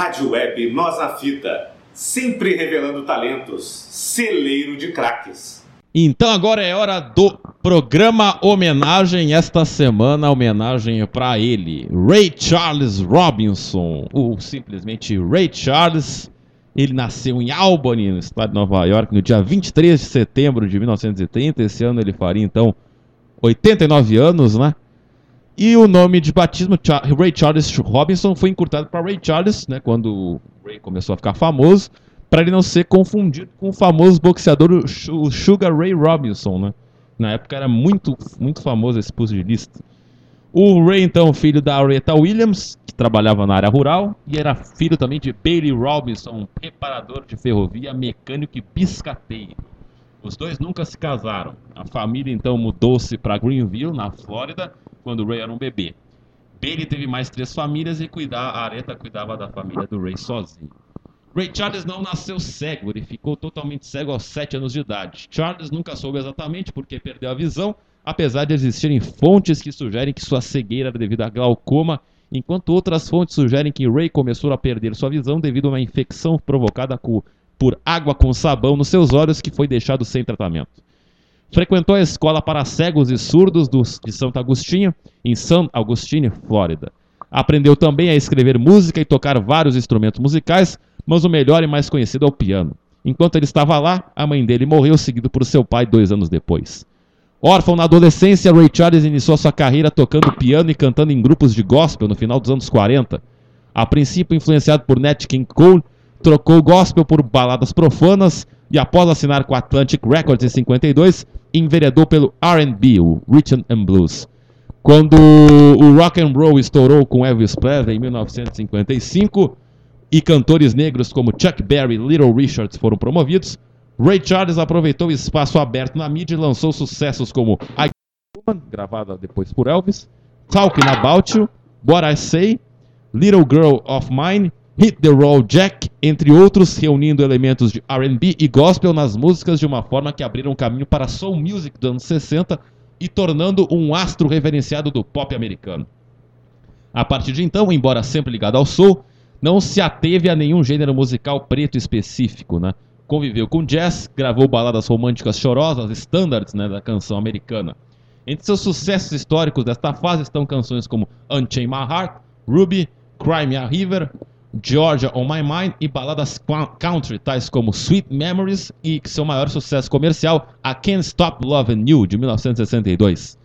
Rádio Web Nós na Fita, sempre revelando talentos, celeiro de craques. Então agora é hora do programa homenagem esta semana, homenagem para ele, Ray Charles Robinson, ou simplesmente Ray Charles. Ele nasceu em Albany, no estado de Nova York, no dia 23 de setembro de 1930. Esse ano ele faria então 89 anos, né? E o nome de batismo, Ray Charles Robinson, foi encurtado para Ray Charles, né, quando o Ray começou a ficar famoso, para ele não ser confundido com o famoso boxeador Sugar Ray Robinson, né? Na época era muito, muito famoso esse pugilista. O Ray, então, filho da Aretha Williams, que trabalhava na área rural, e era filho também de Bailey Robinson, um preparador de ferrovia, mecânico e biscateiro. Os dois nunca se casaram. A família então mudou-se para Greenville, na Flórida, quando o Ray era um bebê. Bailey teve mais três famílias e cuidar, a Aretha cuidava da família do Ray sozinho. Ray Charles não nasceu cego, ele ficou totalmente cego aos 7 anos de idade. Charles nunca soube exatamente porque perdeu a visão, apesar de existirem fontes que sugerem que sua cegueira era devido a glaucoma, enquanto outras fontes sugerem que Ray começou a perder sua visão devido a uma infecção provocada por água com sabão nos seus olhos que foi deixado sem tratamento. Frequentou a escola para cegos e surdos de Santo Agostinho, em San Agustín, Flórida. Aprendeu também a escrever música e tocar vários instrumentos musicais, mas o melhor e mais conhecido é o piano. Enquanto ele estava lá, a mãe dele morreu, seguido por seu pai dois anos depois. Órfão na adolescência, Ray Charles iniciou sua carreira tocando piano e cantando em grupos de gospel no final dos anos 40. A princípio influenciado por Nat King Cole, trocou gospel por baladas profanas e após assinar com Atlantic Records em 52, enveredou pelo R&B, o Rhythm and Blues. Quando o rock and roll estourou com Elvis Presley em 1955 e cantores negros como Chuck Berry e Little Richards foram promovidos, Ray Charles aproveitou o espaço aberto na mídia e lançou sucessos como I Woman, gravada depois por Elvis, Talking About You, What I Say, Little Girl of Mine Hit the Roll Jack, entre outros, reunindo elementos de R&B e gospel nas músicas de uma forma que abriram caminho para soul music dos anos 60 e tornando um astro reverenciado do pop americano. A partir de então, embora sempre ligado ao soul, não se ateve a nenhum gênero musical preto específico, né? Conviveu com jazz, gravou baladas românticas chorosas, standards né, da canção americana. Entre seus sucessos históricos desta fase estão canções como Unchain My Heart, Ruby, Cry Me a River, Georgia on My Mind e baladas country, tais como Sweet Memories e seu maior sucesso comercial, I Can't Stop Loving You, de 1962.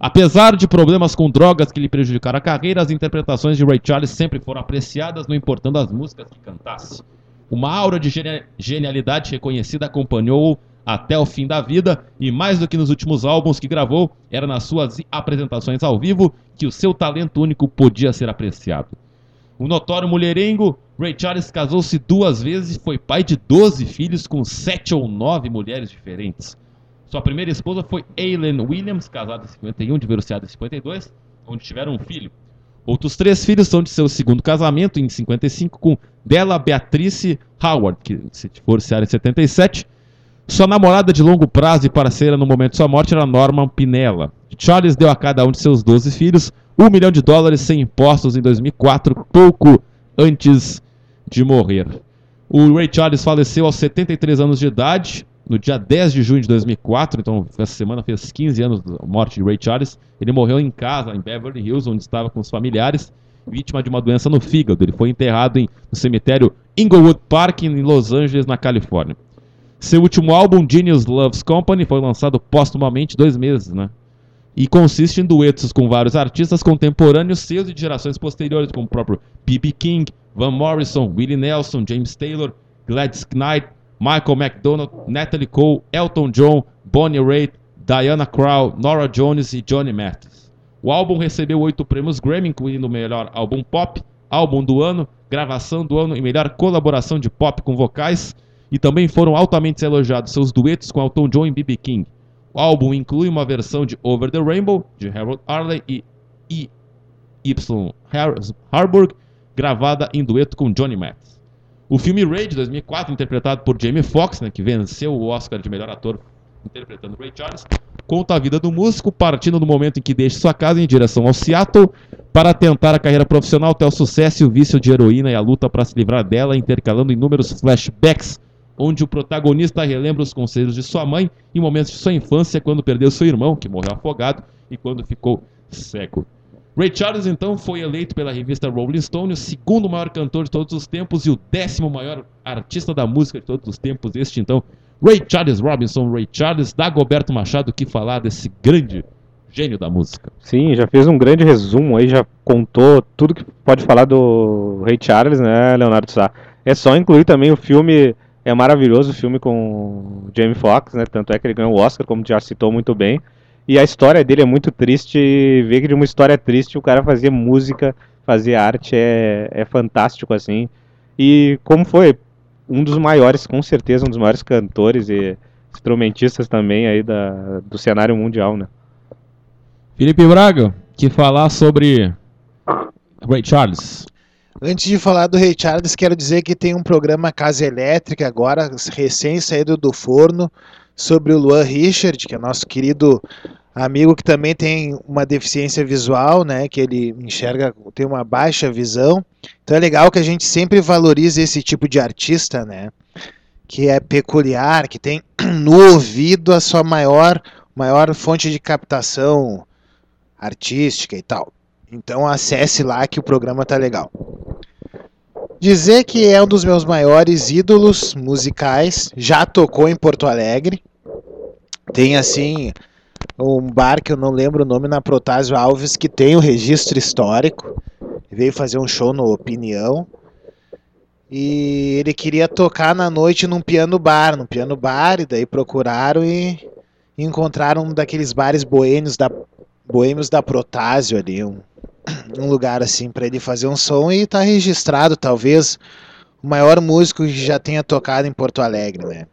Apesar de problemas com drogas que lhe prejudicaram a carreira, as interpretações de Ray Charles sempre foram apreciadas, não importando as músicas que cantasse. Uma aura de genialidade reconhecida acompanhou-o até o fim da vida, e mais do que nos últimos álbuns que gravou, era nas suas apresentações ao vivo que o seu talento único podia ser apreciado. O notório mulherengo Ray Charles casou-se duas vezes e foi pai de 12 filhos com 7 ou 9 mulheres diferentes. Sua primeira esposa foi Aileen Williams, casada em 51, divorciada em 52, onde tiveram um filho. Outros três filhos são de seu segundo casamento, em 55, com Della Beatrice Howard, que se divorciaram em 77. Sua namorada de longo prazo e parceira no momento de sua morte era Norman Pinella. Charles deu a cada um de seus 12 filhos 1 milhão de dólares sem impostos em 2004, pouco antes de morrer. O Ray Charles faleceu aos 73 anos de idade, no dia 10 de junho de 2004, então essa semana fez 15 anos da morte de Ray Charles. Ele morreu em casa, em Beverly Hills, onde estava com os familiares, vítima de uma doença no fígado. Ele foi enterrado em, no cemitério Inglewood Park, em Los Angeles, na Califórnia. Seu último álbum, Genius Loves Company, foi lançado póstumamente dois meses, né? E consiste em duetos com vários artistas contemporâneos seus e de gerações posteriores, como o próprio B.B. King, Van Morrison, Willie Nelson, James Taylor, Gladys Knight, Michael McDonald, Natalie Cole, Elton John, Bonnie Raitt, Diana Krall, Nora Jones e Johnny Mathis. O álbum recebeu oito prêmios Grammy, incluindo o melhor álbum pop, álbum do ano, gravação do ano e melhor colaboração de pop com vocais, e também foram altamente elogiados seus duetos com Elton John e B.B. King. O álbum inclui uma versão de Over the Rainbow, de Harold Arley e E. Y. Harburg, gravada em dueto com Johnny Mathis. O filme Ray, de 2004, interpretado por Jamie Foxx, né, que venceu o Oscar de melhor ator interpretando Ray Charles, conta a vida do músico, partindo do momento em que deixa sua casa em direção ao Seattle para tentar a carreira profissional até o sucesso e o vício de heroína e a luta para se livrar dela, intercalando inúmeros flashbacks onde o protagonista relembra os conselhos de sua mãe em momentos de sua infância, quando perdeu seu irmão, que morreu afogado, e quando ficou cego. Ray Charles, então, foi eleito pela revista Rolling Stone o segundo maior cantor de todos os tempos e o décimo maior artista da música de todos os tempos. Este, então, Ray Charles Robinson, Ray Charles, Dagoberto Machado, que falar desse grande gênio da música. Sim, já fez um grande resumo aí, já contou tudo que pode falar do Ray Charles, né, Leonardo Sá. É só incluir também o filme, é maravilhoso o filme com Jamie Foxx, né, tanto é que ele ganhou o Oscar, como já citou muito bem. E a história dele é muito triste, ver que de uma história triste o cara fazer música, fazer arte é, é fantástico, assim. E como foi um dos maiores, com certeza, um dos maiores cantores e instrumentistas também aí da, do cenário mundial, né? Felipe Braga, que falar sobre Ray Charles. Antes de falar do Ray Charles, quero dizer que tem um programa Casa Elétrica agora, recém saído do forno, sobre o Luan Richard, que é nosso querido amigo que também tem uma deficiência visual, né, que ele enxerga, tem uma baixa visão. Então é legal que a gente sempre valorize esse tipo de artista, né, que é peculiar, que tem no ouvido a sua maior, maior fonte de captação artística e tal. Então acesse lá que o programa tá legal. Dizer que é um dos meus maiores ídolos musicais, já tocou em Porto Alegre. Tem assim um bar que eu não lembro o nome na Protásio Alves que tem o registro histórico. Veio fazer um show no Opinião. E ele queria tocar na noite num piano bar, num piano bar, e daí procuraram e encontraram um daqueles bares boêmios da boêmios da Protásio ali, um, um lugar assim para ele fazer um som e tá registrado, talvez o maior músico que já tenha tocado em Porto Alegre, né?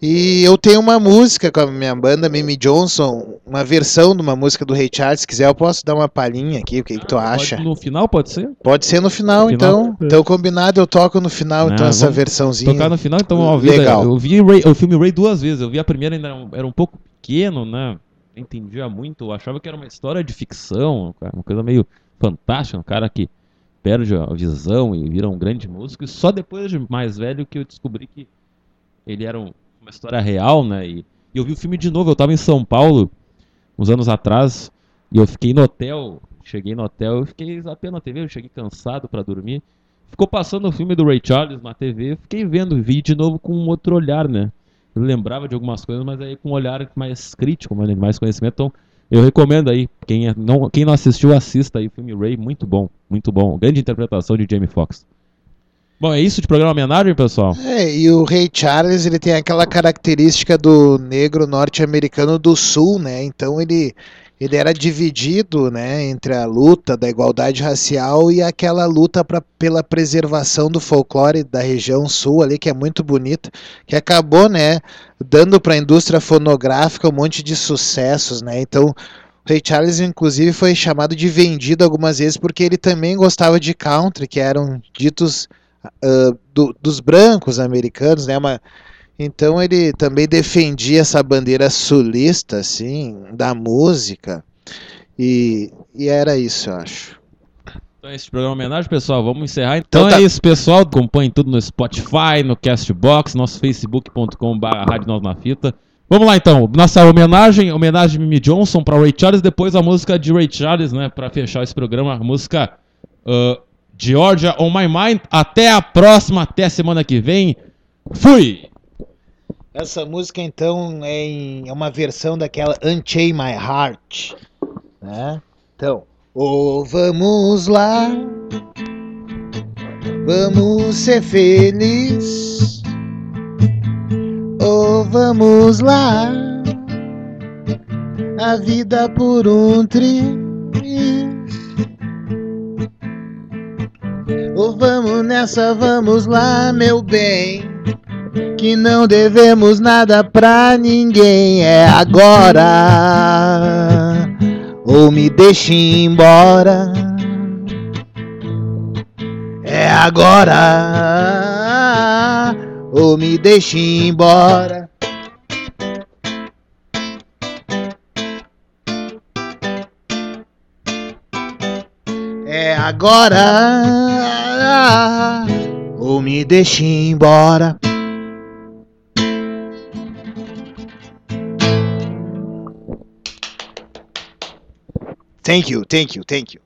E eu tenho uma música com a minha banda Mimi Johnson, uma versão de uma música do Ray Charles. Se quiser, eu posso dar uma palhinha aqui. O que, que tu acha? no final pode ser? Pode ser no final, no então. Final. Então, combinado, eu toco no final, então, essa versãozinha. Tocar no final, então, ó, Legal. Eu vi Ray, o filme Ray duas vezes. Eu vi a primeira, ainda era um pouco pequeno, né? Entendia muito. Achava que era uma história de ficção, uma coisa meio fantástica. Um cara que perde a visão e vira um grande músico. E só depois de mais velho que eu descobri que ele era um uma história real, né? E, e eu vi o filme de novo. Eu tava em São Paulo, uns anos atrás, e eu fiquei no hotel. Cheguei no hotel, eu fiquei apenas na TV, eu cheguei cansado para dormir. Ficou passando o filme do Ray Charles na TV, fiquei vendo, vi de novo com um outro olhar, né? Eu lembrava de algumas coisas, mas aí com um olhar mais crítico, mais conhecimento. Então, eu recomendo aí, quem, é, não, quem não assistiu, assista aí o filme Ray, muito bom, muito bom. Grande interpretação de Jamie Foxx. Bom, é isso de programa homenagem, pessoal? É, e o Rei Charles, ele tem aquela característica do negro norte-americano do sul, né? Então ele ele era dividido, né, entre a luta da igualdade racial e aquela luta pra, pela preservação do folclore da região sul ali, que é muito bonita, que acabou, né, dando para a indústria fonográfica um monte de sucessos, né? Então, Ray Charles, inclusive, foi chamado de vendido algumas vezes porque ele também gostava de country, que eram ditos uh, do, dos brancos americanos, né? Uma, então ele também defendia essa bandeira sulista, assim, da música. E, e era isso, eu acho. Então esse programa é homenagem, pessoal. Vamos encerrar. Então, então tá. é isso, pessoal. Acompanhe tudo no Spotify, no Castbox, nosso facebook.com.br Rádio Nós na Fita. Vamos lá então, nossa homenagem, homenagem de Mimi Johnson para Ray Charles, depois a música de Ray Charles, né, para fechar esse programa, a música uh, Georgia on My Mind. Até a próxima, até semana que vem. Fui! Essa música então é, é uma versão daquela Unchain My Heart, né? Então, oh, vamos lá, vamos ser felizes, oh, vamos lá, a vida por um triz Oh, vamos nessa, vamos lá, meu bem. Que não devemos nada pra ninguém, é agora. Ou me deixe embora. É agora. Ou me deixe embora. É agora ou me deixe embora. Thank you, thank you, thank you.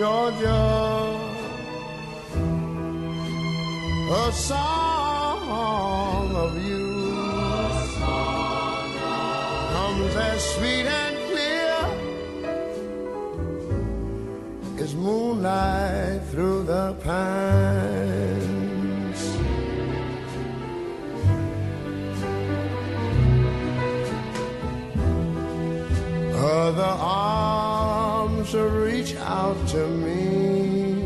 Georgia, a song of you comes as sweet and clear as moonlight through the pines. To me.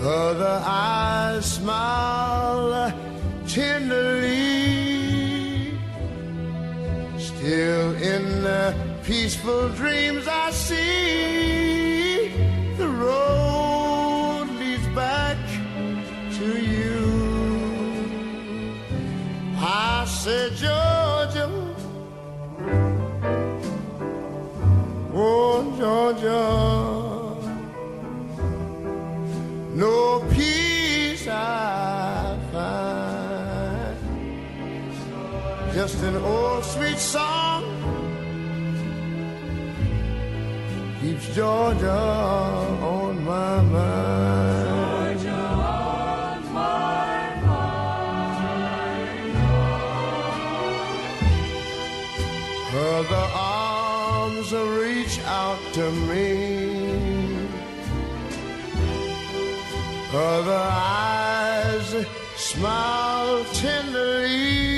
Other eyes smile tenderly. Still in the peaceful dreams I see the road leads back to you. I said, Georgia. Just an old sweet song keeps Georgia on my mind. Other arms reach out to me. Other eyes smile tenderly.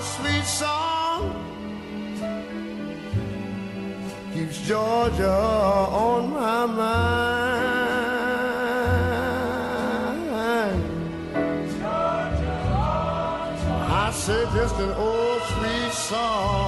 sweet song keeps Georgia on my mind. I said just an old sweet song